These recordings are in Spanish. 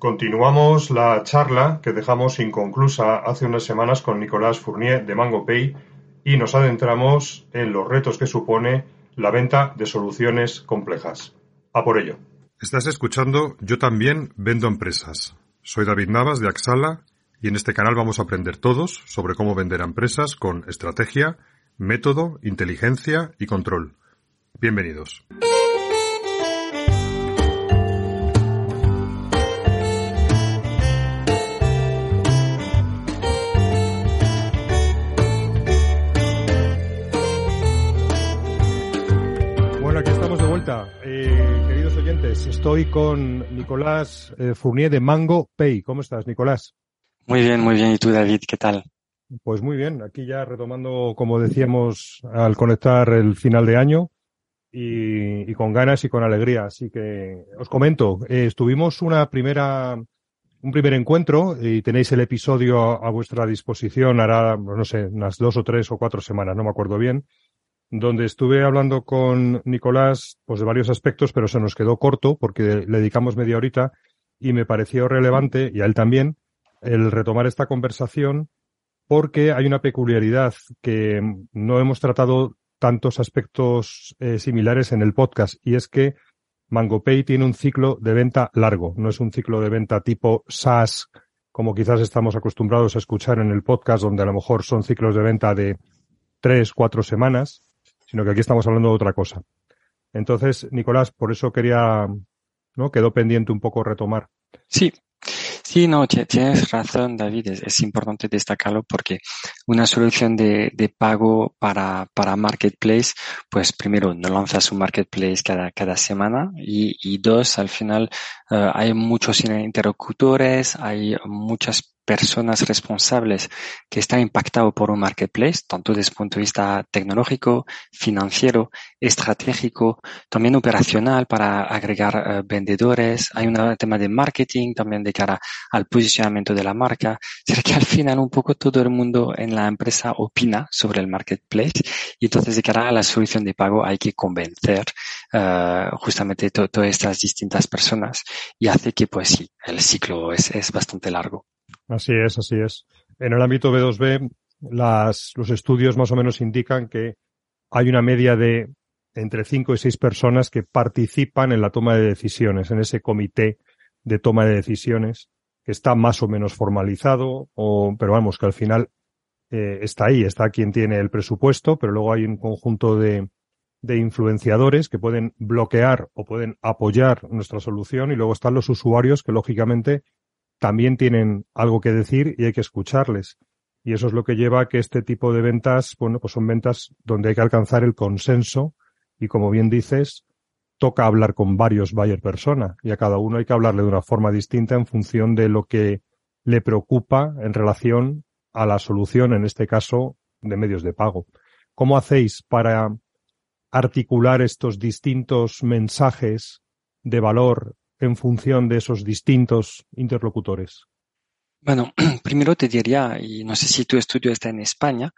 Continuamos la charla que dejamos inconclusa hace unas semanas con Nicolás Fournier de MangoPay y nos adentramos en los retos que supone la venta de soluciones complejas. A por ello. Estás escuchando Yo también vendo empresas. Soy David Navas de Axala y en este canal vamos a aprender todos sobre cómo vender a empresas con estrategia, método, inteligencia y control. Bienvenidos. Estoy con Nicolás eh, Fournier de Mango Pay. ¿Cómo estás, Nicolás? Muy bien, muy bien. ¿Y tú, David? ¿Qué tal? Pues muy bien. Aquí ya retomando, como decíamos, al conectar el final de año y, con ganas y con alegría. Así que os comento, eh, estuvimos una primera, un primer encuentro y tenéis el episodio a, a vuestra disposición. Hará, no sé, unas dos o tres o cuatro semanas, no me acuerdo bien donde estuve hablando con Nicolás pues de varios aspectos, pero se nos quedó corto porque le dedicamos media horita y me pareció relevante, y a él también, el retomar esta conversación porque hay una peculiaridad que no hemos tratado tantos aspectos eh, similares en el podcast y es que MangoPay tiene un ciclo de venta largo, no es un ciclo de venta tipo SaaS como quizás estamos acostumbrados a escuchar en el podcast donde a lo mejor son ciclos de venta de tres, cuatro semanas, sino que aquí estamos hablando de otra cosa. Entonces, Nicolás, por eso quería, ¿no? Quedó pendiente un poco retomar. Sí, Sí, no, tienes razón, David. Es, importante destacarlo porque una solución de, de pago para, para Marketplace, pues primero no lanzas un Marketplace cada, cada semana y, y dos, al final eh, hay muchos interlocutores, hay muchas personas responsables que están impactados por un marketplace, tanto desde el punto de vista tecnológico, financiero, estratégico, también operacional para agregar eh, vendedores. Hay un tema de marketing también de cara al posicionamiento de la marca. Es que al final un poco todo el mundo en la empresa opina sobre el marketplace y entonces de cara a la solución de pago hay que convencer uh, justamente todas estas distintas personas y hace que pues sí, el ciclo es bastante largo. Así es, así es. En el ámbito B2B, las, los estudios más o menos indican que hay una media de entre cinco y seis personas que participan en la toma de decisiones, en ese comité de toma de decisiones, que está más o menos formalizado, o, pero vamos, que al final eh, está ahí, está quien tiene el presupuesto, pero luego hay un conjunto de, de influenciadores que pueden bloquear o pueden apoyar nuestra solución y luego están los usuarios que lógicamente también tienen algo que decir y hay que escucharles. Y eso es lo que lleva a que este tipo de ventas, bueno, pues son ventas donde hay que alcanzar el consenso y como bien dices, toca hablar con varios buyer persona y a cada uno hay que hablarle de una forma distinta en función de lo que le preocupa en relación a la solución, en este caso, de medios de pago. ¿Cómo hacéis para articular estos distintos mensajes de valor en función de esos distintos interlocutores? Bueno, primero te diría, y no sé si tu estudio está en España,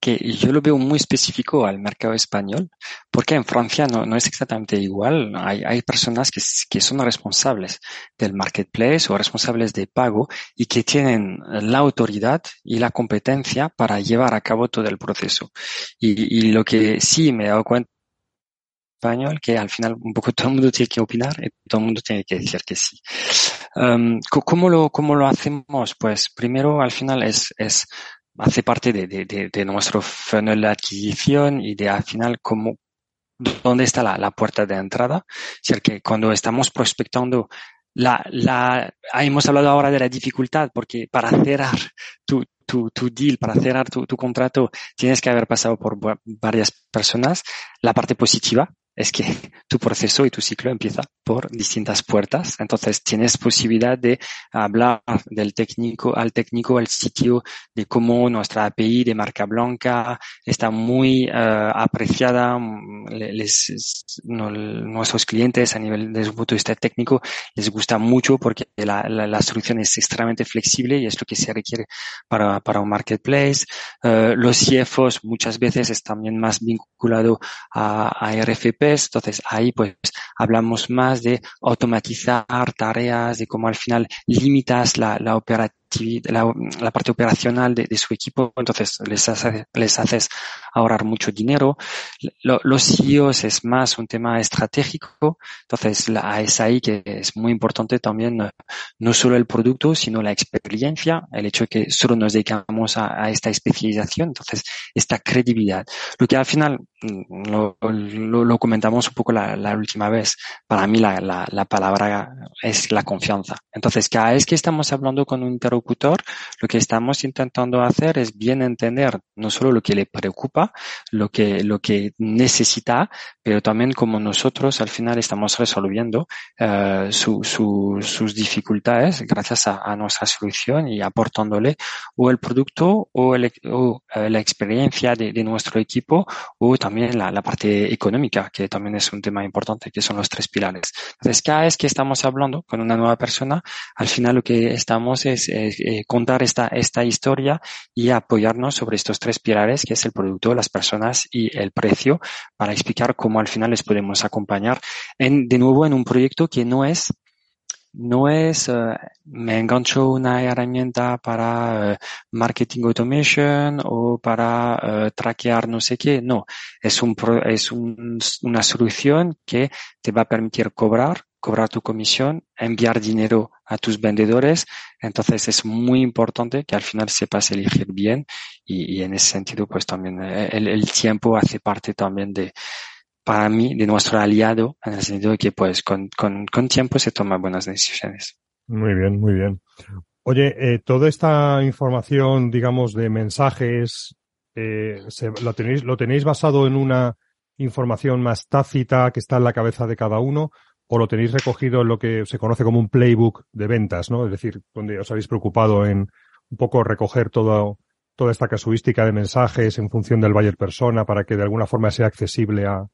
que yo lo veo muy específico al mercado español, porque en Francia no, es exactamente igual. Hay, personas que, que, son responsables del marketplace o responsables de pago y que tienen la autoridad y la competencia para llevar a cabo todo el proceso. Y, y lo que sí me he dado cuenta español que al final un poco todo el mundo tiene que opinar y todo el mundo tiene que decir que sí. Um, ¿cómo, lo, ¿Cómo lo hacemos? Pues primero al final es, es hace parte de, de, de, nuestro funnel de adquisición y de al final cómo, dónde está la, la puerta de entrada. Es decir, que cuando estamos prospectando la, la, hemos hablado ahora de la dificultad porque para cerrar tu, tu, tu deal, para cerrar tu, tu contrato, tienes que haber pasado por varias personas. La parte positiva es que tu proceso y tu ciclo empieza por distintas puertas. Entonces tienes posibilidad de hablar del técnico al técnico, al sitio, de cómo nuestra API de marca blanca está muy uh, apreciada. Les, no, nuestros clientes a nivel de su punto de vista técnico les gusta mucho porque la, la, la, solución es extremadamente flexible y es lo que se requiere para, para un marketplace. Uh, los CFOs muchas veces están también más vinculados a, a RFP Entonces ahí pues hablamos más de automatizar tareas, de cómo al final limitas la, la la, la, parte operacional de, de, su equipo, entonces les, hace, les haces ahorrar mucho dinero. Lo, los CEOs es más un tema estratégico, entonces la, ahí que es muy importante también no solo el producto, sino la experiencia, el hecho de que solo nos dedicamos a, a esta especialización, entonces esta credibilidad. Lo que al final mm, lo, lo, lo comentamos un poco la, la, última vez, para mí la, la, palabra es la confianza. Entonces, cada vez que estamos hablando con un interlocutor, lo que estamos intentando hacer es bien entender no solo lo que le preocupa, lo que, lo que necesita, pero también como nosotros al final estamos resolviendo uh, su, su, sus dificultades gracias a, a, nuestra solución y aportándole o el producto o, el, o uh, la experiencia de, de, nuestro equipo o también la, la, parte económica, que también es un tema importante, que son los tres pilares. Entonces, cada vez que estamos hablando con una nueva persona, al final lo que estamos es, es eh, contar esta, esta historia y apoyarnos sobre estos tres pilares, que es el producto, las personas y el precio, para explicar cómo al final les podemos acompañar en, de nuevo en un proyecto que no es no es uh, me engancho una herramienta para uh, marketing automation o para uh, traquear no sé qué. No, es un es un, una solución que te va a permitir cobrar cobrar tu comisión, enviar dinero a tus vendedores. Entonces es muy importante que al final sepas elegir bien y, en ese sentido pues también eh, el, tiempo hace parte también de, para mí, de nuestro aliado en el sentido de que pues con, con, con tiempo se toman buenas decisiones. Muy bien, muy bien. Oye, eh, toda esta información, digamos, de mensajes, eh, lo, tenéis, ¿lo tenéis basado en una información más tácita que está en la cabeza de cada uno? o lo tenéis recogido en lo que se conoce como un playbook de ventas, ¿no? Es decir, donde os habéis preocupado en un poco recoger todo, toda esta casuística de mensajes en función del buyer persona para que de alguna forma sea accesible a,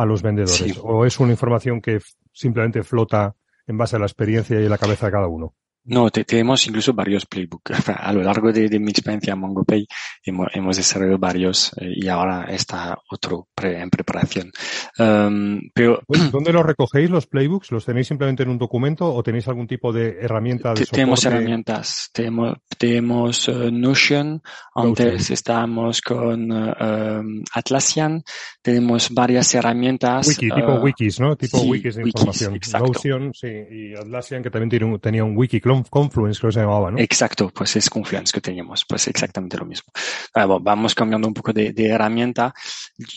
a los vendedores. Sí. O es una información que simplemente flota en base a la experiencia y la cabeza de cada uno. No, te, tenemos incluso varios playbooks. A lo largo de, de mi experiencia en MongoPay hemos, hemos desarrollado varios eh, y ahora está otro pre, en preparación. Um, pero ¿Dónde los recogéis los playbooks? ¿Los tenéis simplemente en un documento o tenéis algún tipo de herramienta de soporte? Tenemos herramientas. Tenemos, tenemos uh, Notion. Antes estábamos con uh, Atlassian. Tenemos varias herramientas. Wiki, tipo uh, wikis, ¿no? Tipo sí, wikis de wikis, información. Exacto. Notion, sí, y Atlassian que también tiene un, tenía un wiki Confluence, creo que se llamaba, ¿no? Exacto, pues es Confluence que teníamos, pues exactamente lo mismo. Ah, bueno, vamos cambiando un poco de, de herramienta.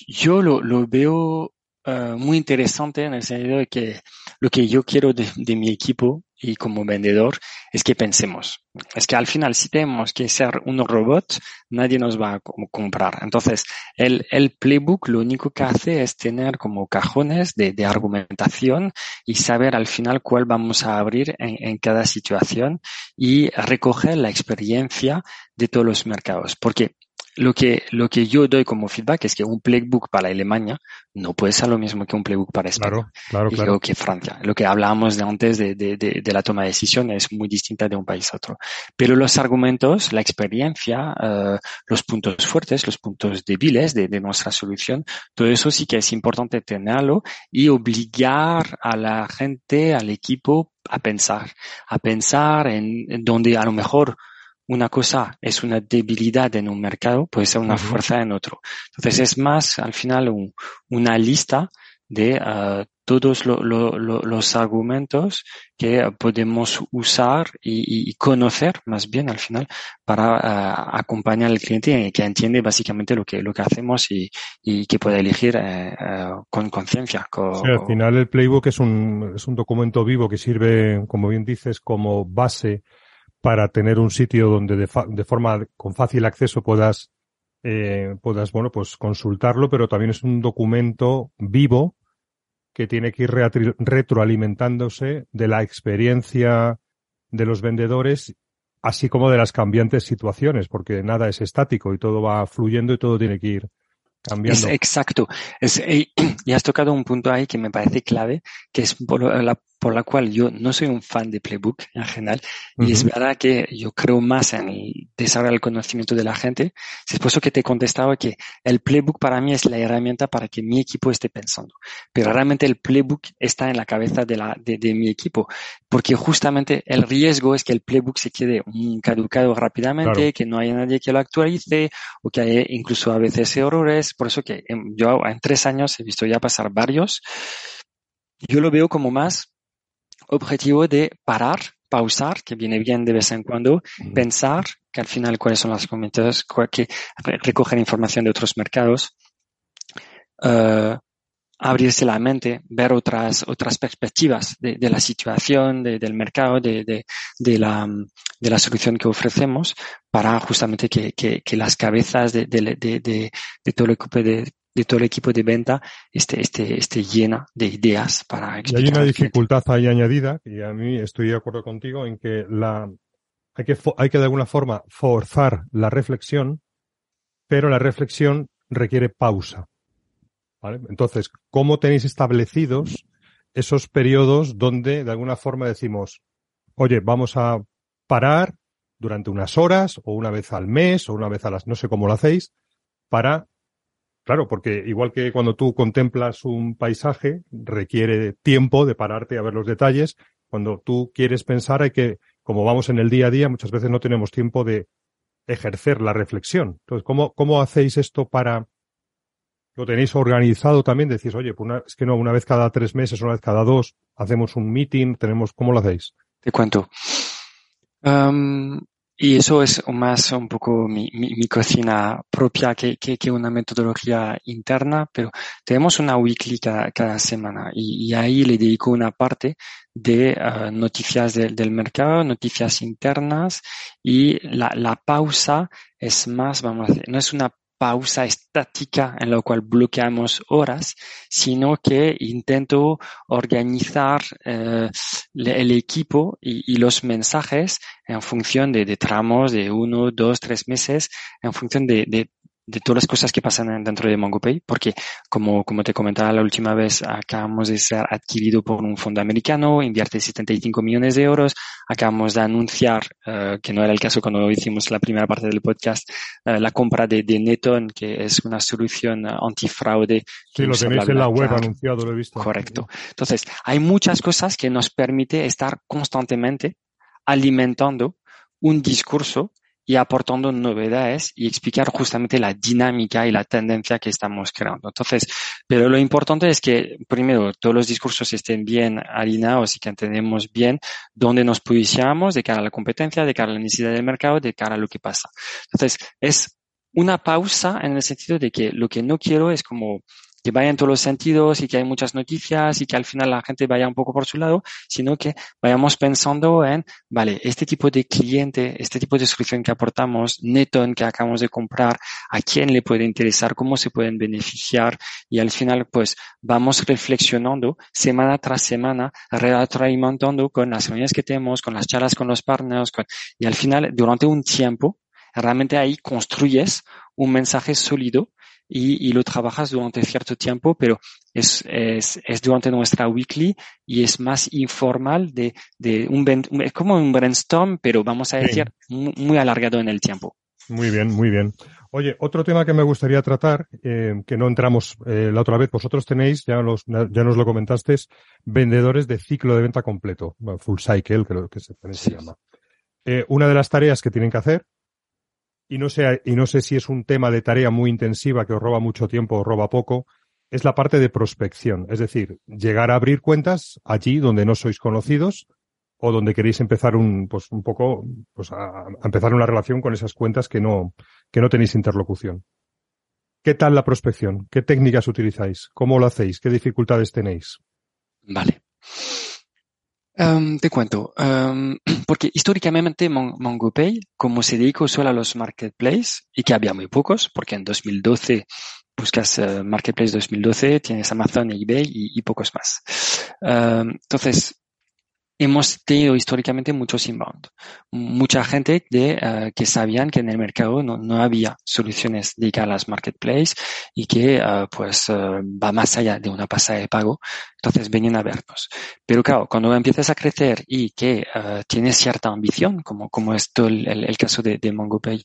Yo lo, lo veo uh, muy interesante en el sentido de que lo que yo quiero de, mi equipo y como vendedor es que pensemos. Es que al final, si tenemos que ser un robot, nadie nos va a comprar. Entonces, el, el playbook lo único que hace es tener como cajones de, de argumentación y saber al final cuál vamos a abrir en, en cada situación y recoger la experiencia de todos los mercados. Porque lo que, lo que yo doy como feedback es que un playbook para Alemania no puede ser lo mismo que un playbook para España. Claro, claro, y claro. que Francia. Lo que hablábamos de antes de, de, de, de, la toma de decisión es muy distinta de un país a otro. Pero los argumentos, la experiencia, uh, los puntos fuertes, los puntos débiles de, de nuestra solución, todo eso sí que es importante tenerlo y obligar a la gente, al equipo a pensar, a pensar en, en donde a lo mejor una cosa es una debilidad en un mercado, puede ser una uh -huh. fuerza en otro. Entonces es más al final un, una lista de uh, todos lo, lo, lo, los argumentos que podemos usar y, y, conocer más bien al final para uh, acompañar al cliente que entiende básicamente lo que, lo que hacemos y, y que pueda elegir eh, con conciencia. Sí, al final el playbook es un, es un documento vivo que sirve, como bien dices, como base para tener un sitio donde de, de forma con fácil acceso puedas eh, puedas bueno pues consultarlo pero también es un documento vivo que tiene que ir retroalimentándose de la experiencia de los vendedores así como de las cambiantes situaciones porque nada es estático y todo va fluyendo y todo tiene que ir cambiando. Es exacto. Es, y has tocado un punto ahí que me parece clave, que es la, por la cual yo no soy un fan de Playbook en general. Y es verdad que yo creo más en el desarrollo del conocimiento de la gente. Es por eso que te he contestado que el Playbook para mí es la herramienta para que mi equipo esté pensando. Pero realmente el Playbook está en la cabeza de, la, de, de mi equipo. Porque justamente el riesgo es que el Playbook se quede caducado rápidamente, que no haya nadie que lo actualice o que haya incluso a veces errores. Por eso que yo en tres años he visto ya pasar varios. Yo lo veo como más objetivo de parar, pausar, que viene bien de vez en cuando, pensar que al final cuáles son las comentarios que recogen información de otros mercados, uh, abrirse la mente, ver otras, otras perspectivas de, de la situación, de, del mercado, de, de, la, de la solución que ofrecemos para justamente que, que, que las cabezas de, de, todo el equipo de, de todo el equipo de venta esté, esté, esté llena de ideas para explicar. Y hay una dificultad ahí añadida, y a mí estoy de acuerdo contigo en que la, hay que, hay que de alguna forma forzar la reflexión, pero la reflexión requiere pausa. ¿vale? Entonces, ¿cómo tenéis establecidos esos periodos donde de alguna forma decimos, oye, vamos a parar durante unas horas o una vez al mes o una vez a las, no sé cómo lo hacéis, para Claro, porque igual que cuando tú contemplas un paisaje, requiere tiempo de pararte a ver los detalles. Cuando tú quieres pensar, hay que, como vamos en el día a día, muchas veces no tenemos tiempo de ejercer la reflexión. Entonces, ¿cómo, cómo hacéis esto para, lo tenéis organizado también? Decís, oye, pues una, es que no, una vez cada tres meses, una vez cada dos, hacemos un meeting, tenemos, ¿cómo lo hacéis? Te cuento. Y eso es más un poco mi, cocina propia que, que, que, una metodología interna, pero tenemos una weekly cada, semana y, ahí le dedico una parte de uh, noticias de, del mercado, noticias internas y la, la pausa es más, vamos a decir, no es una pausa estática en la cual bloqueamos horas, sino que intento organizar eh, el equipo y, los mensajes en función de, de, tramos de uno, dos, tres meses, en función de, de, de todas las cosas que pasan dentro de MongoPay, porque como, como te comentaba la última vez, acabamos de ser adquirido por un fondo americano, invierte 75 millones de euros, acabamos de anunciar, uh, que no era el caso cuando hicimos la primera parte del podcast, uh, la compra de, de, Neton, que es una solución antifraude. Sí, lo tenéis en la web anunciado, lo he visto. Correcto. Entonces, hay muchas cosas que nos permite estar constantemente alimentando un discurso y aportando novedades y explicar justamente la dinámica y la tendencia que estamos creando. Entonces, pero lo importante es que primero todos los discursos estén bien alineados y que entendemos bien dónde nos posicionamos de cara a la competencia, de cara a la necesidad del mercado, de cara a lo que pasa. Entonces, es una pausa en el sentido de que lo que no quiero es como que vaya en todos los sentidos y que hay muchas noticias y que al final la gente vaya un poco por su lado, sino que vayamos pensando en, vale, este tipo de cliente, este tipo de solución que aportamos, Neton que acabamos de comprar, a quién le puede interesar, cómo se pueden beneficiar y al final pues vamos reflexionando semana tras semana, retroalimentando con las reuniones que tenemos, con las charlas con los partners con, y al final durante un tiempo realmente ahí construyes un mensaje sólido y, y, lo trabajas durante cierto tiempo, pero es, es, es, durante nuestra weekly y es más informal de, de un, es como un brainstorm, pero vamos a decir muy, muy, alargado en el tiempo. Muy bien, muy bien. Oye, otro tema que me gustaría tratar, eh, que no entramos eh, la otra vez, vosotros tenéis, ya, los, ya nos lo comentaste, vendedores de ciclo de venta completo, full cycle, creo que se, se llama. Eh, una de las tareas que tienen que hacer y no sé, y no sé si es un tema de tarea muy intensiva que os roba mucho tiempo o roba poco, es la parte de prospección. Es decir, llegar a abrir cuentas allí donde no sois conocidos o donde queréis empezar un, pues un poco, pues a, a empezar una relación con esas cuentas que no, que no tenéis interlocución. ¿Qué tal la prospección? ¿Qué técnicas utilizáis? ¿Cómo lo hacéis? ¿Qué dificultades tenéis? Vale. Um, te cuento, um, porque históricamente Mon MongoPay, como se dedicó solo a los marketplaces y que había muy pocos, porque en 2012 buscas uh, Marketplace 2012, tienes Amazon, eBay y, pocos más. Um, entonces, hemos tenido históricamente muchos inbound. Mucha gente de, uh, que sabían que en el mercado no, no había soluciones dedicadas a las marketplaces y que uh, pues uh, va más allá de una pasada de pago. Entonces venían a vernos. Pero claro, cuando empiezas a crecer y que tienes cierta ambición, como, como es todo el, el, el caso de, de MongoPay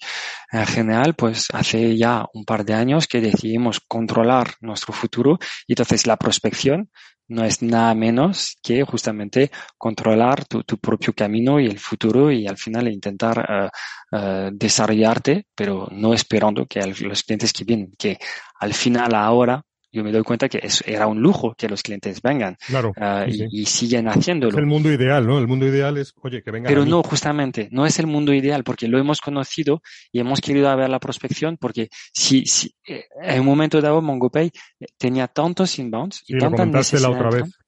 en general, pues hace ya un par de años que decidimos controlar nuestro futuro y entonces la prospección no es nada menos que justamente controlar tu, tu, propio camino y el futuro y al final intentar uh, uh, desarrollarte, pero no esperando que los clientes que vienen, que al final ahora yo me doy cuenta que es, era un lujo que los clientes vengan. Claro. Uh, sí, y, y, siguen haciéndolo. Es el mundo ideal, ¿no? El mundo ideal es, oye, que vengan. Pero no, justamente, no es el mundo ideal porque lo hemos conocido y hemos querido ver la prospección porque si, si eh, en un momento dado MongoPay tenía tantos inbounds y sí, tanta necesidad la otra vez.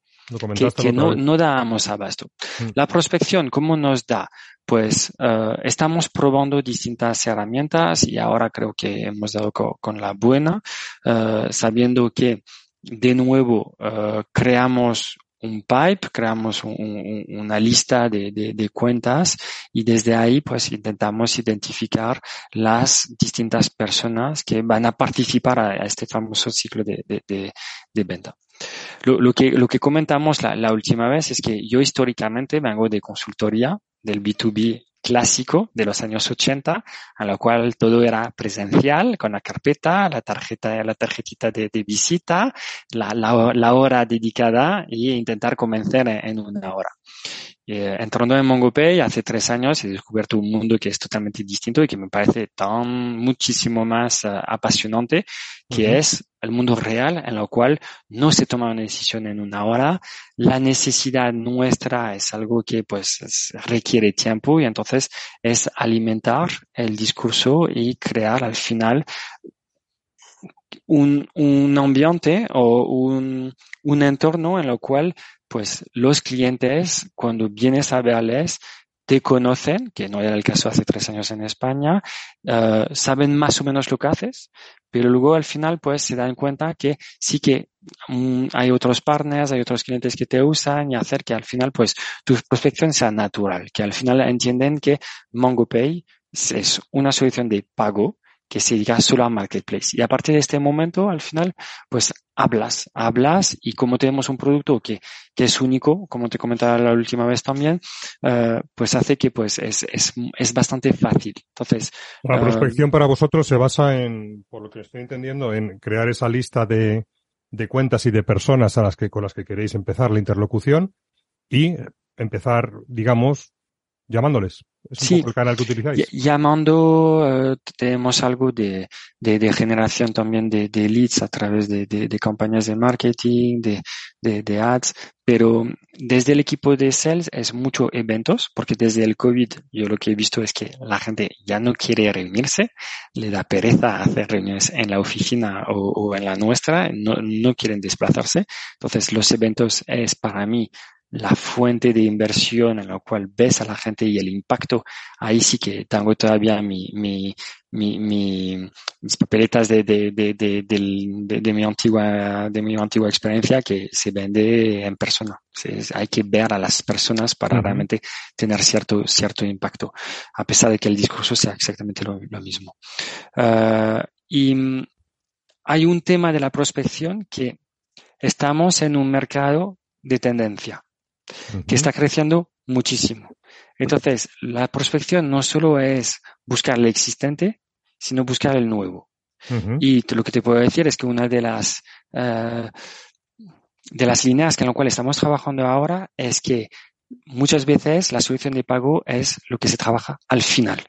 Que, que no, no dábamos abasto. Mm. La prospección, ¿cómo nos da? Pues uh, estamos probando distintas herramientas y ahora creo que hemos dado co con la buena, uh, sabiendo que de nuevo uh, creamos un pipe, creamos un, un, una lista de, de, de, cuentas y desde ahí pues intentamos identificar las distintas personas que van a participar a, a este famoso ciclo de, de venta. Lo, que, lo que comentamos la, la última vez es que yo históricamente vengo de consultoría del B2B clásico de los años 80, a lo cual todo era presencial, con la carpeta, la tarjeta, la tarjetita de, visita, la, la, la, hora dedicada y intentar convencer en una hora. Eh, entrando en MongoPay hace tres años he descubierto un mundo que es totalmente distinto y que me parece tan muchísimo más uh, apasionante, que uh -huh. es el mundo real en lo cual no se toma una decisión en una hora. La necesidad nuestra es algo que pues es, requiere tiempo y entonces es alimentar el discurso y crear al final un, un ambiente o un, un entorno en el cual pues los clientes, cuando vienes a verles, te conocen, que no era el caso hace tres años en España, uh, saben más o menos lo que haces, pero luego al final pues se dan cuenta que sí que um, hay otros partners, hay otros clientes que te usan y hacer que al final pues tu prospección sea natural, que al final entienden que MongoPay es una solución de pago que se dedica solo a marketplace. Y a partir de este momento, al final, pues hablas, hablas y como tenemos un producto que, que es único, como te comentaba la última vez también, uh, pues hace que pues es, es, es bastante fácil. Entonces. La prospección uh, para vosotros se basa en, por lo que estoy entendiendo, en crear esa lista de, de cuentas y de personas a las que, con las que queréis empezar la interlocución y empezar, digamos, llamándoles. Es un sí, poco el canal que utilizáis. Llamando, uh, tenemos algo de, de, de, generación también de, de leads a través de, de campañas de marketing, de, ads, pero desde el equipo de sales es mucho eventos, porque desde el COVID yo lo que he visto es que la gente ya no quiere reunirse, le da pereza hacer reuniones en la oficina o, o en la nuestra, no, no quieren desplazarse. Entonces los eventos es para mí la fuente de inversión en la cual ves a la gente y el impacto, ahí sí que tengo todavía mi, mi, mi, mi mis papeletas de, de, de, de, mi antigua, de mi antigua experiencia que se vende en persona. hay que ver a las personas para uh -huh. realmente tener cierto, cierto impacto, a pesar de que el discurso sea exactamente lo, lo mismo. Uh, y hay un tema de la prospección que estamos en un mercado de tendencia que está creciendo muchísimo. Entonces, la prospección no solo es buscar el existente, sino buscar el nuevo. Uh -huh. Y lo que te puedo decir es que una de las uh, de las líneas en las cuales estamos trabajando ahora es que muchas veces la solución de pago es lo que se trabaja al final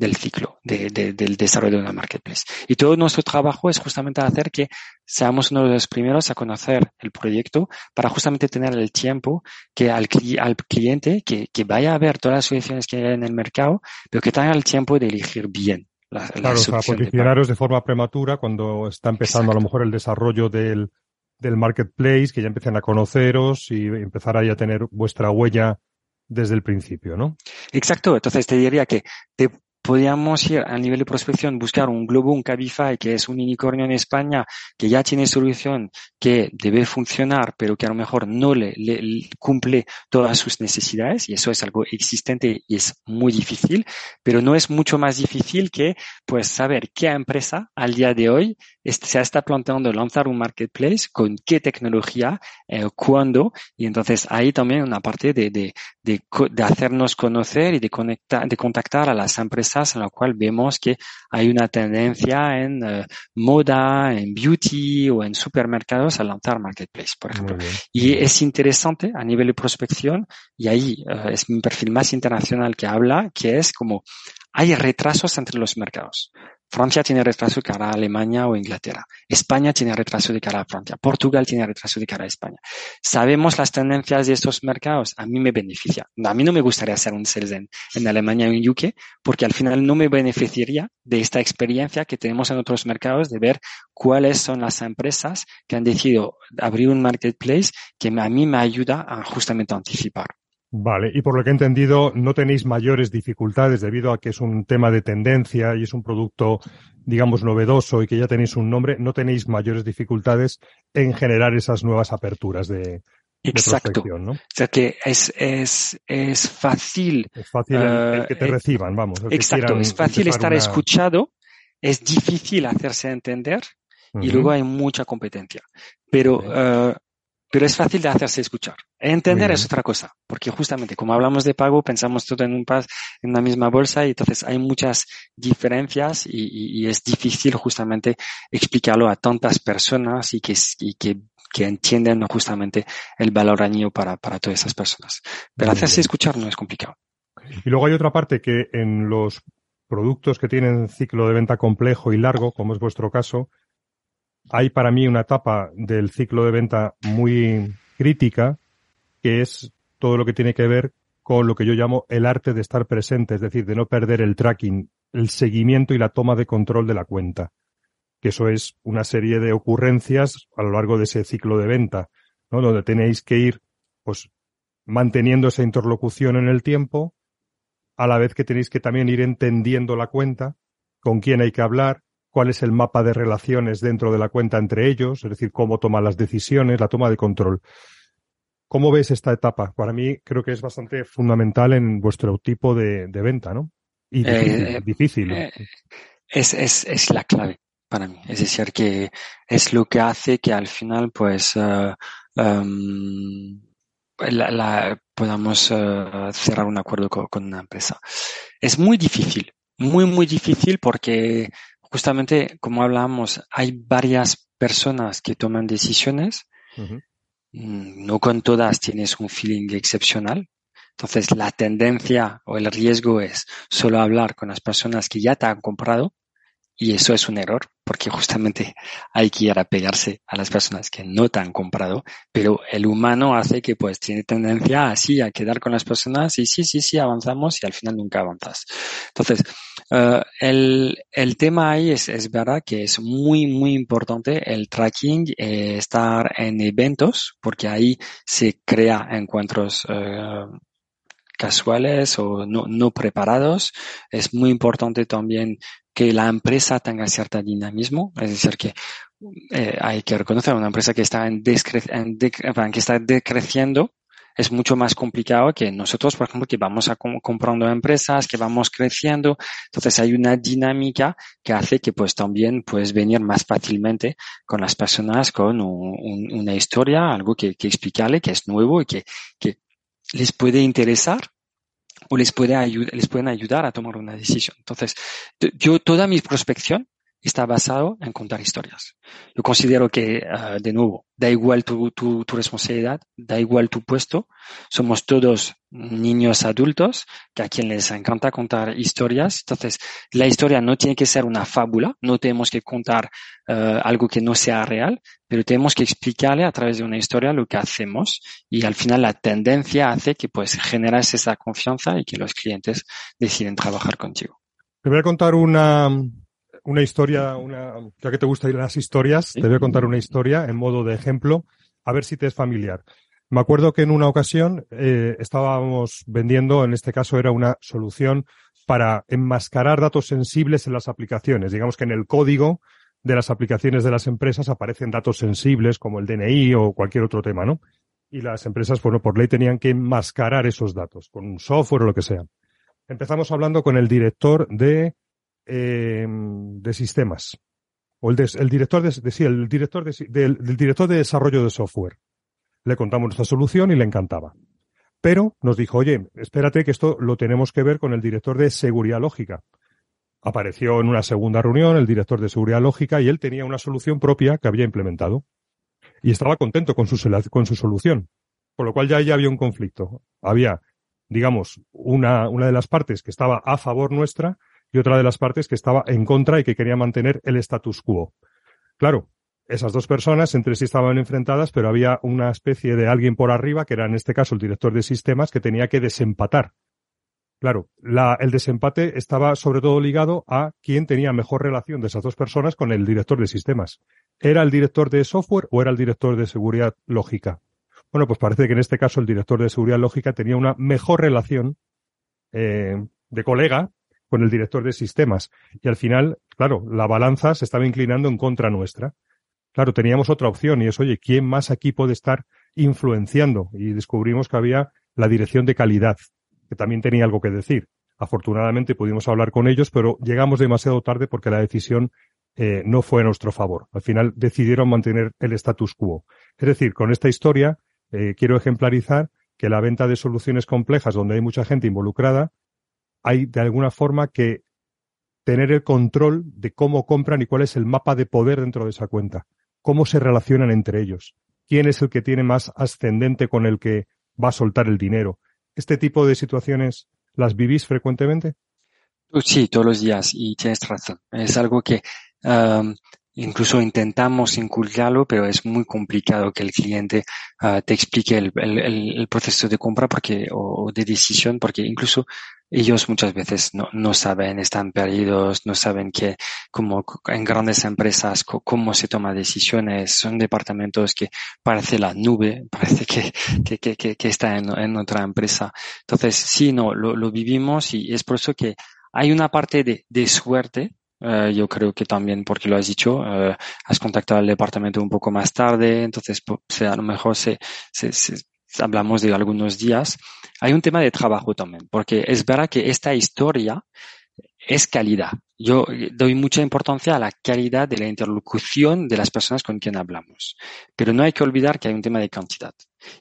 del ciclo de, de, del desarrollo de una marketplace. Y todo nuestro trabajo es justamente hacer que seamos uno de los primeros a conocer el proyecto para justamente tener el tiempo que al, al cliente que, que, vaya a ver todas las soluciones que hay en el mercado, pero que tenga el tiempo de elegir bien. La, claro, la o sea, posicionaros de, de, forma prematura cuando está empezando Exacto. a lo mejor el desarrollo del, del marketplace, que ya empiecen a conoceros y empezar ahí a tener vuestra huella desde el principio, ¿no? Exacto. Entonces te diría que te podríamos ir a nivel de prospección, buscar un Globo, un Cabify, que es un unicornio en España, que ya tiene solución, que debe funcionar, pero que a lo mejor no le, cumple todas sus necesidades, y eso es algo existente y es muy difícil, pero no es mucho más difícil que, pues, saber qué empresa al día de hoy se está planteando lanzar un marketplace, con qué tecnología, eh, cuándo, y entonces ahí también una parte de, de, de, de hacernos conocer y de, conectar, de contactar a las empresas en la cual vemos que hay una tendencia en eh, moda, en beauty o en supermercados a lanzar marketplace, por ejemplo. Y es interesante a nivel de prospección y ahí eh, es mi perfil más internacional que habla, que es como hay retrasos entre los mercados. Francia tiene retraso de cara a Alemania o Inglaterra. España tiene retraso de cara a Francia. Portugal tiene retraso de cara a España. Sabemos las tendencias de estos mercados. A mí me beneficia. A mí no me gustaría hacer un sales en, Alemania o en UK porque al final no me beneficiaría de esta experiencia que tenemos en otros mercados de ver cuáles son las empresas que han decidido abrir un marketplace que a mí me ayuda a justamente anticipar. Vale, y por lo que he entendido, no tenéis mayores dificultades debido a que es un tema de tendencia y es un producto, digamos, novedoso y que ya tenéis un nombre, no tenéis mayores dificultades en generar esas nuevas aperturas de, Exacto. ¿no? O sea que es, es, es fácil. Es fácil el, que te eh, reciban, vamos. Exacto, es fácil estar escuchado, es difícil hacerse entender y luego hay mucha competencia. Pero uh, pero es fácil de hacerse escuchar. Entender es otra cosa, porque justamente como hablamos de pago, pensamos todo en un pas, en una misma bolsa y entonces hay muchas diferencias y, es difícil justamente explicarlo a tantas personas y que, y que, que entienden justamente el valor añadido para, para todas esas personas. Pero hacerse escuchar no es complicado. Y luego hay otra parte que en los productos que tienen ciclo de venta complejo y largo, como es vuestro caso, hay para mí una etapa del ciclo de venta muy crítica, que es todo lo que tiene que ver con lo que yo llamo el arte de estar presente, es decir, de no perder el tracking, el seguimiento y la toma de control de la cuenta. Que eso es una serie de ocurrencias a lo largo de ese ciclo de venta, ¿no? Donde tenéis que ir, pues, manteniendo esa interlocución en el tiempo, a la vez que tenéis que también ir entendiendo la cuenta, con quién hay que hablar, cuál es el mapa de relaciones dentro de la cuenta entre ellos, es decir, cómo toma las decisiones, la toma de control. ¿Cómo ves esta etapa? Para mí creo que es bastante fundamental en vuestro tipo de, venta, ¿no? Y difícil. Eh, eh, es, es, es, la clave para mí. Es decir, que es lo que hace que al final, pues, uh, la, podamos cerrar un acuerdo con una empresa. Es muy difícil, muy, muy difícil porque justamente como hablamos, hay varias personas que toman decisiones. Mm, no con todas tienes un feeling excepcional. Entonces la tendencia o el riesgo es solo hablar con las personas que ya te han comprado y eso es un error, porque justamente hay que ir a pegarse a las personas que no te han comprado, pero el humano hace que pues tiene tendencia así a quedar con las personas y sí, sí, sí, avanzamos y al final nunca avanzas. Entonces, uh, el, el tema ahí es, es verdad que es muy, muy importante el tracking, eh, estar en eventos, porque ahí se crea encuentros uh, casuales o no, no preparados. Es muy importante también que la empresa tenga cierto dinamismo, es decir, que eh, hay que reconocer una empresa que está en, en que está decreciendo es mucho más complicado que nosotros, por ejemplo, que vamos a comprando empresas, que vamos creciendo. Entonces hay una dinámica que hace que pues también puedes venir más fácilmente con las personas con una historia, algo que, que explicarle, que es nuevo y que, que les puede interesar o les, puede ayudar, les pueden ayudar a tomar una decisión. Entonces, yo toda mi prospección está basado en contar historias. Yo considero que, ah, de nuevo, da igual tu, tu, tu, responsabilidad, da igual tu puesto, somos todos niños adultos que a quien les encanta contar historias. Entonces, la historia no tiene que ser una fábula, no tenemos que contar ah, algo que no sea real, pero tenemos que explicarle a través de una historia lo que hacemos y al final la tendencia hace que pues generas esa confianza y que los clientes deciden trabajar contigo. Te voy a contar una, una historia, una, ya que te gustan las historias, te voy a contar una historia en modo de ejemplo, a ver si te es familiar. Me acuerdo que en una ocasión eh, estábamos vendiendo, en este caso era una solución para enmascarar datos sensibles en las aplicaciones. Digamos que en el código de las aplicaciones de las empresas aparecen datos sensibles como el DNI o cualquier otro tema, ¿no? Y las empresas, bueno, por ley tenían que enmascarar esos datos con un software o lo que sea. Empezamos hablando con el director de, eh, de sistemas. O el, el director de, el director de, del director de desarrollo de software. Le contamos nuestra solución y le encantaba. Pero nos dijo, oye, espérate que esto lo tenemos que ver con el director de seguridad lógica. Apareció en una segunda reunión el director de seguridad lógica y él tenía una solución propia que había implementado. Y estaba contento con su, con su solución. Con lo cual ya, ya había un conflicto. Había, digamos, una, una de las partes que estaba a favor nuestra y otra de las partes que estaba en contra y que quería mantener el status quo. Claro, esas dos personas entre sí estaban enfrentadas, pero había una especie de alguien por arriba, que era en este caso el director de sistemas, que tenía que desempatar. Claro, la, el desempate estaba sobre todo ligado a quién tenía mejor relación de esas dos personas con el director de sistemas. ¿Era el director de software o era el director de seguridad lógica? Bueno, pues parece que en este caso el director de seguridad lógica tenía una mejor relación eh, de colega con el director de sistemas. Y al final, claro, la balanza se estaba inclinando en contra nuestra. Claro, teníamos otra opción y es, oye, ¿quién más aquí puede estar influenciando? Y descubrimos que había la dirección de calidad, que también tenía algo que decir. Afortunadamente pudimos hablar con ellos, pero llegamos demasiado tarde porque la decisión eh, no fue a nuestro favor. Al final decidieron mantener el status quo. Es decir, con esta historia eh, quiero ejemplarizar que la venta de soluciones complejas donde hay mucha gente involucrada, hay de alguna forma que tener el control de cómo compran y cuál es el mapa de poder dentro de esa cuenta cómo se relacionan entre ellos, quién es el que tiene más ascendente con el que va a soltar el dinero. ¿Este tipo de situaciones las vivís frecuentemente? Sí, todos los días y tienes razón. Es algo que incluso intentamos inculcarlo, pero es muy complicado que el cliente uh, te explique el, proceso de compra porque, o de decisión, porque incluso ellos muchas veces no, saben, están perdidos, no saben que como en grandes empresas cómo se toma decisiones, son departamentos que parece la nube, parece que, que, que, que está en, en, otra empresa. Entonces, sí, no, lo, lo, vivimos y es por eso que hay una parte de, de suerte, Uh, yo creo que también, porque lo has dicho, uh, has contactado al departamento un poco más tarde, entonces pues, a lo mejor se, se, se, hablamos de algunos días, hay un tema de trabajo también, porque es verdad que esta historia es calidad. Yo doy mucha importancia a la calidad de la interlocución de las personas con quien hablamos. Pero no hay que olvidar que hay un tema de cantidad.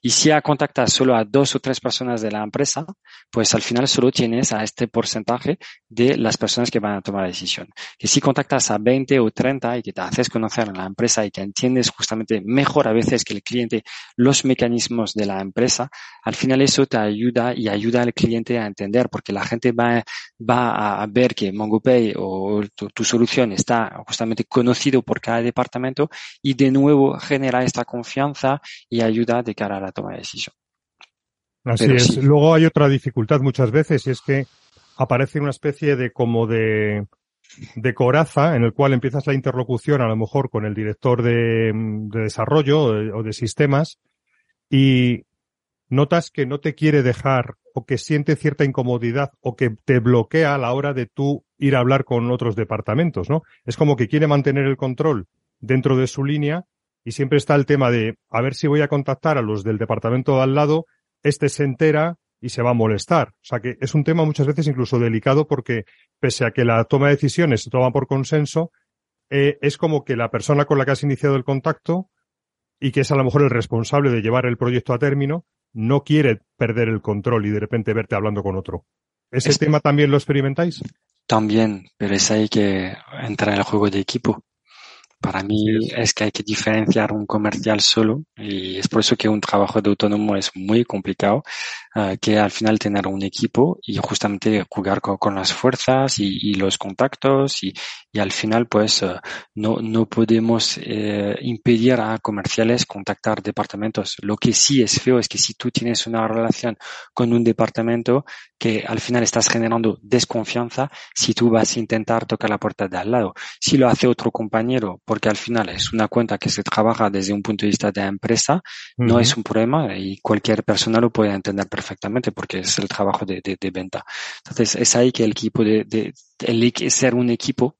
Y si contactas solo a dos o tres personas de la empresa, pues al final solo tienes a este porcentaje de las personas que van a tomar la decisión. Y si contactas a 20 o 30 y que te haces conocer en la empresa y que entiendes justamente mejor a veces que el cliente los mecanismos de la empresa, al final eso te ayuda y ayuda al cliente a entender porque la gente va, va a ver que MongoPay o tu, tu solución está justamente conocido por cada departamento y de nuevo genera esta confianza y ayuda de cara a la toma de decisión. Así es. Luego hay otra dificultad muchas veces y es que aparece una especie de como de, de coraza en el cual empiezas la interlocución a lo mejor con el director de, de desarrollo o de, sistemas y notas que no te quiere dejar o que siente cierta incomodidad o que te bloquea a la hora de tú ir a hablar con otros departamentos, ¿no? Es como que quiere mantener el control dentro de su línea y siempre está el tema de a ver si voy a contactar a los del departamento de al lado, este se entera y se va a molestar. O sea que es un tema muchas veces incluso delicado porque pese a que la toma de decisiones se toma por consenso, eh, es como que la persona con la que has iniciado el contacto y que es a lo mejor el responsable de llevar el proyecto a término, no quiere perder el control y de repente verte hablando con otro. ¿Ese tema también lo experimentáis? También, pero es ahí que entra el juego de equipo. Para mí es que hay que diferenciar un comercial solo y es por eso que un trabajo de autónomo es muy complicado, uh, que al final tener un equipo y justamente jugar con, con las fuerzas y, y, los contactos y, y al final pues uh, no, no podemos eh, impedir a comerciales contactar departamentos. Lo que sí es feo es que si tú tienes una relación con un departamento, que al final estás generando desconfianza si tú vas a intentar tocar la puerta de al lado. Si lo hace otro compañero, porque al final es una cuenta que se trabaja desde un punto de vista de empresa, no es un problema y cualquier persona lo puede entender perfectamente porque es el trabajo de, de, venta. Entonces es ahí que el equipo de, de el ser un equipo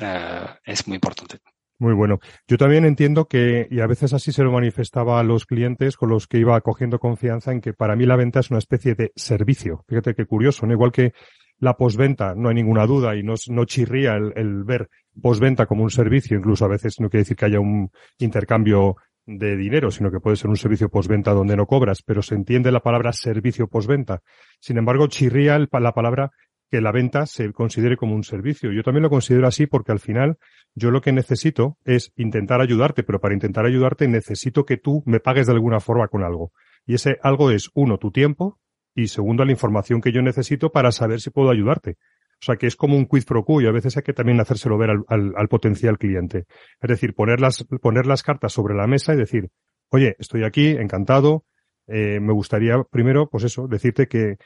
uh, es muy importante. Muy bueno. Yo también entiendo que, y a veces así se lo manifestaba a los clientes con los que iba cogiendo confianza en que para mí la venta es una especie de servicio. Fíjate qué curioso, ¿no? Igual que la posventa, no hay ninguna duda y no, no chirría el, ver posventa como un servicio, incluso a veces no quiere decir que haya un intercambio de dinero, sino que puede ser un servicio posventa donde no cobras, pero se entiende la palabra servicio posventa. Sin embargo, chirría el, la palabra que la venta se considere como un servicio. Yo también lo considero así porque al final yo lo que necesito es intentar ayudarte, pero para intentar ayudarte necesito que tú me pagues de alguna forma con algo. Y ese algo es, uno, tu tiempo y segundo, la información que yo necesito para saber si puedo ayudarte. O sea, que es como un quid pro quo y a veces hay que también hacérselo ver al, al, potencial cliente. Es decir, poner las, poner las cartas sobre la mesa y decir, oye, estoy aquí, encantado, eh, me gustaría primero, pues eso, decirte que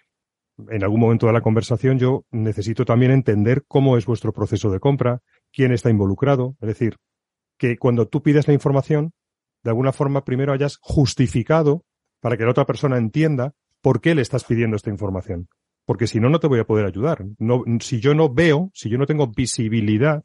en algún momento de la conversación yo necesito también entender cómo es vuestro proceso de compra, quién está involucrado. Es decir, que cuando tú pides la información, de alguna forma primero hayas justificado para que la otra persona entienda por qué le estás pidiendo esta información. Porque si no, no te voy a poder ayudar. No, si yo no veo, si yo no tengo visibilidad,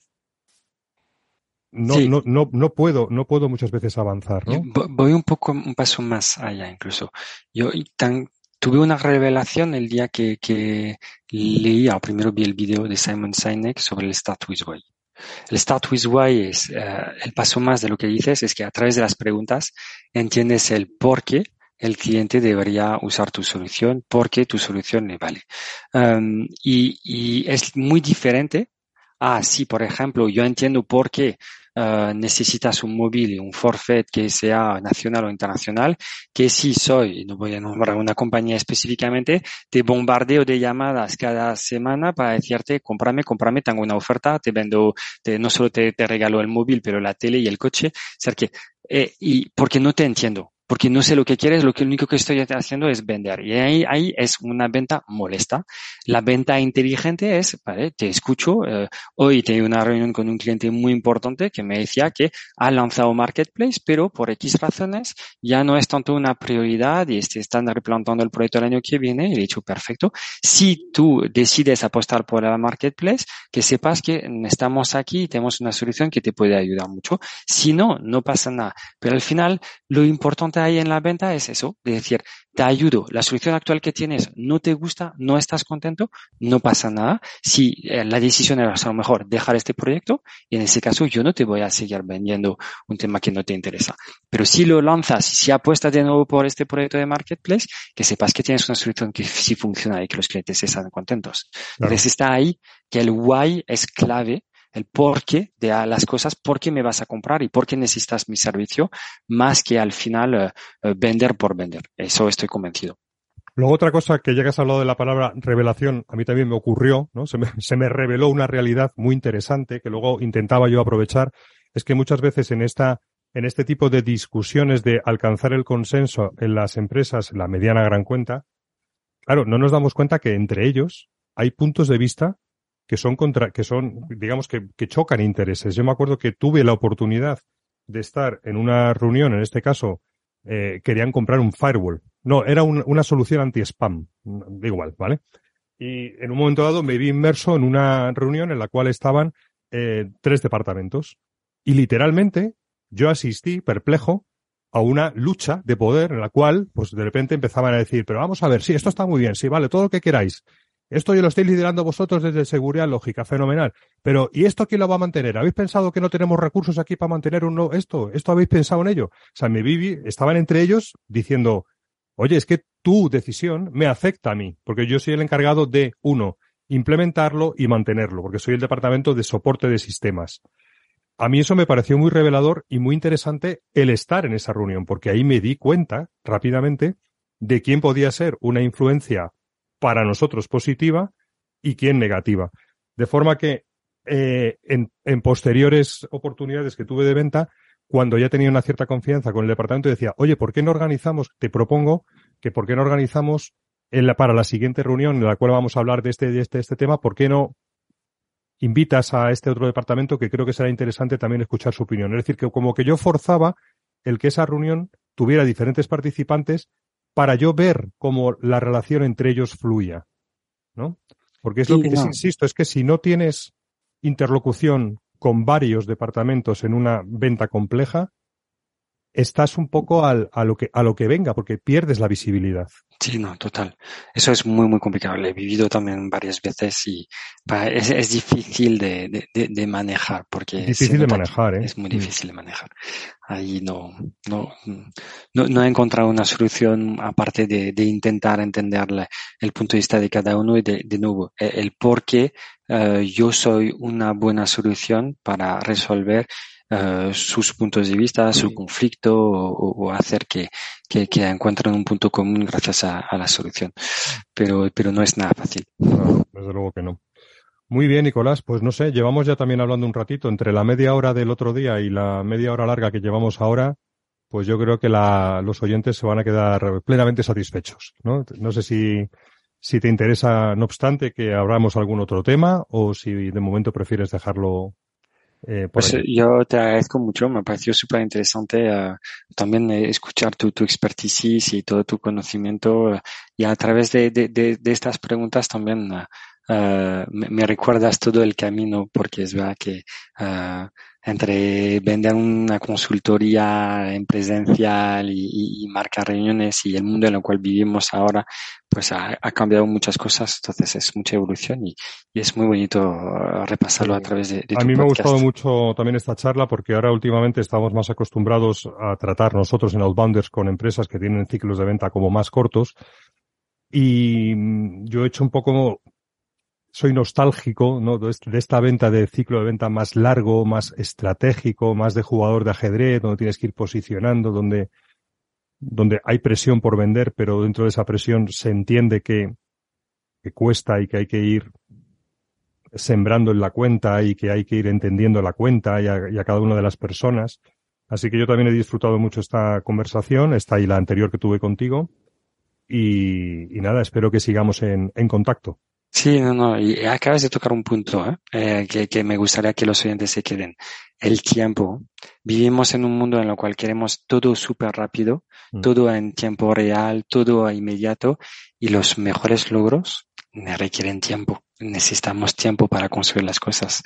no, no, no, no puedo, no puedo muchas veces avanzar, ¿no? Voy un poco, un paso más allá incluso. Yo tan, tuve una revelación el día que, que leía, primero vi el video de Simon Sinek sobre el Start with Why. El Start with Why es eh, el paso más de lo que dices, es que a través de las preguntas entiendes el por qué el cliente debería usar tu solución, por qué tu solución le vale. Um, y, y es muy diferente a si, por ejemplo, yo entiendo por qué eh, necesitas un móvil y un forfait que sea nacional o internacional, que si soy, no voy a nombrar una compañía específicamente, te bombardeo de llamadas cada semana para decirte, cómprame, cómprame, tengo una oferta, te vendo, te, no solo te, regalo el móvil, pero la tele y el coche. O que, eh, y porque no te entiendo porque no sé lo que quieres, lo que único que estoy haciendo es vender. Y ahí, ahí es una venta molesta. La venta inteligente es, vale, te escucho. Eh, hoy tengo una reunión con un cliente muy importante que me decía que ha lanzado Marketplace, pero por X razones ya no es tanto una prioridad y se están replantando el proyecto el año que viene. Y he dicho, perfecto. Si tú decides apostar por la Marketplace, que sepas que estamos aquí y tenemos una solución que te puede ayudar mucho. Si no, no pasa nada. Pero al final, lo importante ahí en la venta es eso, de decir, te ayudo, la solución actual que tienes no te gusta, no estás contento, no pasa nada. Si eh, la decisión era a lo mejor dejar este proyecto, y en ese caso yo no te voy a seguir vendiendo un tema que no te interesa. Pero si lo lanzas, si apuestas de nuevo por este proyecto de marketplace, que sepas que tienes una solución que sí funciona y que los clientes están contentos. Entonces está ahí que el why es clave el por qué de las cosas, por qué me vas a comprar y por qué necesitas mi servicio, más que al final eh, eh, vender por vender. Eso estoy convencido. Luego otra cosa que ya que has hablado de la palabra revelación, a mí también me ocurrió, ¿no? Se me, se me reveló una realidad muy interesante que luego intentaba yo aprovechar, es que muchas veces en esta en este tipo de discusiones de alcanzar el consenso en las empresas, la mediana gran cuenta, claro, no nos damos cuenta que entre ellos hay puntos de vista que son contra, que son, digamos que, que chocan intereses. Yo me acuerdo que tuve la oportunidad de estar en una reunión, en este caso, eh, querían comprar un firewall. No, era una solución anti-spam. Igual, ¿vale? Y en un momento dado me vi inmerso en una reunión en la cual estaban eh, tres departamentos. Y literalmente yo asistí, perplejo, a una lucha de poder en la cual, pues de repente empezaban a decir, pero vamos a ver, sí, esto está muy bien, sí, vale, todo lo que queráis. Esto yo lo estáis liderando vosotros desde seguridad lógica, fenomenal. Pero, ¿y esto quién lo va a mantener? ¿Habéis pensado que no tenemos recursos aquí para mantener uno esto? ¿Esto habéis pensado en ello? O sea, me viví, estaban entre ellos diciendo, oye, es que tu decisión me afecta a mí, porque yo soy el encargado de, uno, implementarlo y mantenerlo, porque soy el departamento de soporte de sistemas. A mí eso me pareció muy revelador y muy interesante el estar en esa reunión, porque ahí me di cuenta rápidamente de quién podía ser una influencia para nosotros positiva y quién negativa. De forma que eh, en, en, posteriores oportunidades que tuve de venta, cuando ya tenía una cierta confianza con el departamento, decía, oye, ¿por qué no organizamos? Te propongo que por qué no organizamos en la, para la siguiente reunión en la cual vamos a hablar de este, de este, este tema, ¿por qué no invitas a este otro departamento que creo que será interesante también escuchar su opinión? Es decir, que como que yo forzaba el que esa reunión tuviera diferentes participantes para yo ver cómo la relación entre ellos fluía, ¿no? Porque es lo que insisto, es que si no tienes interlocución con varios departamentos en una venta compleja, estás un poco al, a, lo que, a lo que venga, porque pierdes la visibilidad. Sí, no, total. Eso es muy, muy complicado. Lo he vivido también varias veces y es, es difícil de, de, de, manejar porque difícil de manejar, ¿eh? es muy mm. difícil de manejar. Ahí no, no, no, no he encontrado una solución aparte de, de intentar entender el punto de vista de cada uno y de, de nuevo el, el por qué uh, yo soy una buena solución para resolver uh, sus puntos de vista, su conflicto o, o hacer que, que, que, encuentren un punto común gracias a, a, la solución. Pero, pero no es nada fácil. No, desde luego que no. Muy bien, Nicolás. Pues no sé, llevamos ya también hablando un ratito entre la media hora del otro día y la media hora larga que llevamos ahora. Pues yo creo que la, los oyentes se van a quedar plenamente satisfechos, ¿no? No sé si, si te interesa, no obstante, que abramos algún otro tema o si de momento prefieres dejarlo eh, pues aquí. yo te agradezco mucho, me pareció súper interesante uh, también eh, escuchar tu, tu expertise y todo tu conocimiento uh, y a través de, de, de, de estas preguntas también uh, me, me, recuerdas todo el camino porque es verdad que entre vender una consultoría en presencial y, y, y, marcar reuniones y el mundo en el cual vivimos ahora, pues ha, ha cambiado muchas cosas, entonces es mucha evolución y, y es muy bonito uh, repasarlo a través de, de A mí me ha gustado mucho también esta charla porque ahora últimamente estamos más acostumbrados a tratar nosotros en Outbounders con empresas que tienen ciclos de venta como más cortos. Y mm, yo he hecho un poco soy nostálgico ¿no? de esta venta de ciclo de venta más largo, más estratégico, más de jugador de ajedrez, donde tienes que ir posicionando, donde, donde hay presión por vender, pero dentro de esa presión se entiende que, que cuesta y que hay que ir sembrando en la cuenta y que hay que ir entendiendo la cuenta y a, cada una de las personas. Así que yo también he disfrutado mucho esta conversación, esta y la anterior que tuve contigo. Y, y nada, espero que sigamos en, en contacto. Sí, no, no, y acabas de tocar un punto ¿eh? Eh, que, que, me gustaría que los oyentes se queden. El tiempo. Vivimos en un mundo en el cual queremos todo súper rápido, mm. todo en tiempo real, todo inmediato, y los mejores logros requieren tiempo. Necesitamos tiempo para construir las cosas.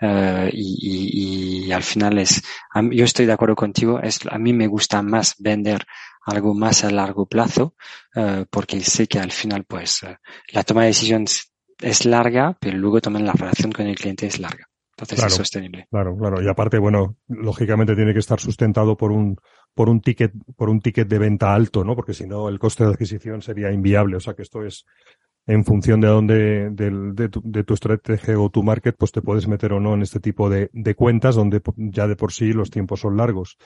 Uh, y, y, y, al final es, yo estoy de acuerdo contigo, es, a mí me gusta más vender algo más a largo plazo, uh, porque sé que al final, pues, uh, la toma de decisiones es larga, pero luego también la relación con el cliente es larga. Entonces claro, es sostenible. Claro, claro. Y aparte, bueno, lógicamente tiene que estar sustentado por un, por un ticket, por un ticket de venta alto, ¿no? Porque si no, el coste de adquisición sería inviable. O sea que esto es en función de dónde, de, de, tu, de tu estrategia o tu market, pues te puedes meter o no en este tipo de, de cuentas donde ya de por sí los tiempos son largos.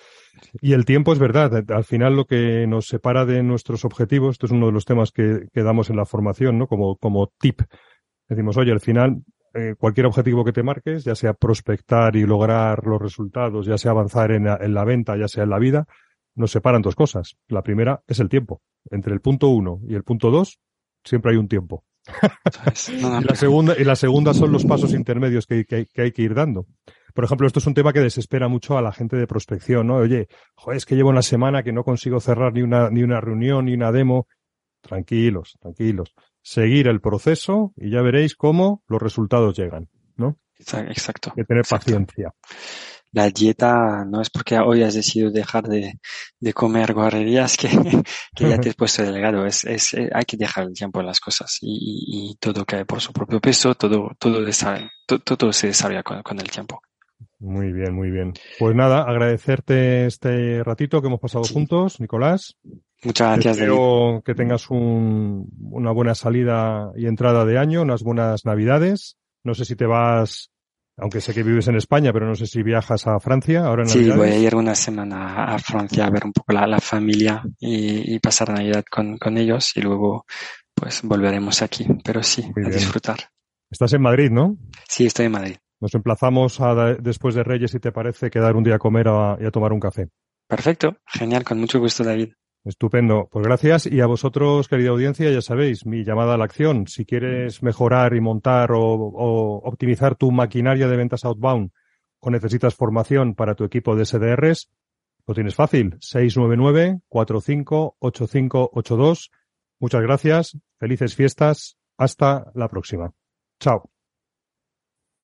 Y el tiempo es verdad. Al final lo que nos separa de nuestros objetivos, esto es uno de los temas que, que damos en la formación, ¿no? Como, como tip Decimos, oye, al final, eh, cualquier objetivo que te marques, ya sea prospectar y lograr los resultados, ya sea avanzar en la, en la venta, ya sea en la vida, nos separan dos cosas. La primera es el tiempo. Entre el punto uno y el punto dos, siempre hay un tiempo. y, la segunda, y la segunda son los pasos intermedios que, que, que, hay que ir dando. Por ejemplo, esto es un tema que desespera mucho a la gente de prospección, ¿no? Oye, joder, es que llevo una semana que no consigo cerrar ni una, ni una reunión, ni una demo. Tranquilos, tranquilos seguir el proceso y ya veréis cómo los resultados llegan, ¿no? Exacto. Hay que tener exacto. paciencia. La dieta no es porque hoy has decidido dejar de, de comer guarrerías que, que ya te has puesto delgado. Es, es, eh, hay que dejar el tiempo en las cosas y, y, y todo cae por su propio peso, todo, todo, todo, todo se desarrolla con, con el tiempo. Muy bien, muy bien. Pues nada, agradecerte este ratito que hemos pasado juntos, Nicolás. Muchas gracias. Espero David. que tengas un, una buena salida y entrada de año, unas buenas navidades. No sé si te vas, aunque sé que vives en España, pero no sé si viajas a Francia ahora en Sí, voy a ir una semana a Francia a ver un poco la, la familia y, y, pasar Navidad con, con, ellos y luego pues volveremos aquí. Pero sí, Muy a bien. disfrutar. Estás en Madrid, ¿no? Sí, estoy en Madrid. Nos emplazamos a, después de Reyes, si te parece, quedar un día a comer a, y a tomar un café. Perfecto, genial, con mucho gusto, David. Estupendo. Pues gracias. Y a vosotros, querida audiencia, ya sabéis, mi llamada a la acción. Si quieres mejorar y montar o, optimizar tu maquinaria de ventas outbound o necesitas formación para tu equipo de SDRs, lo tienes fácil. 699-458582. Muchas gracias. Felices fiestas. Hasta la próxima. Chao.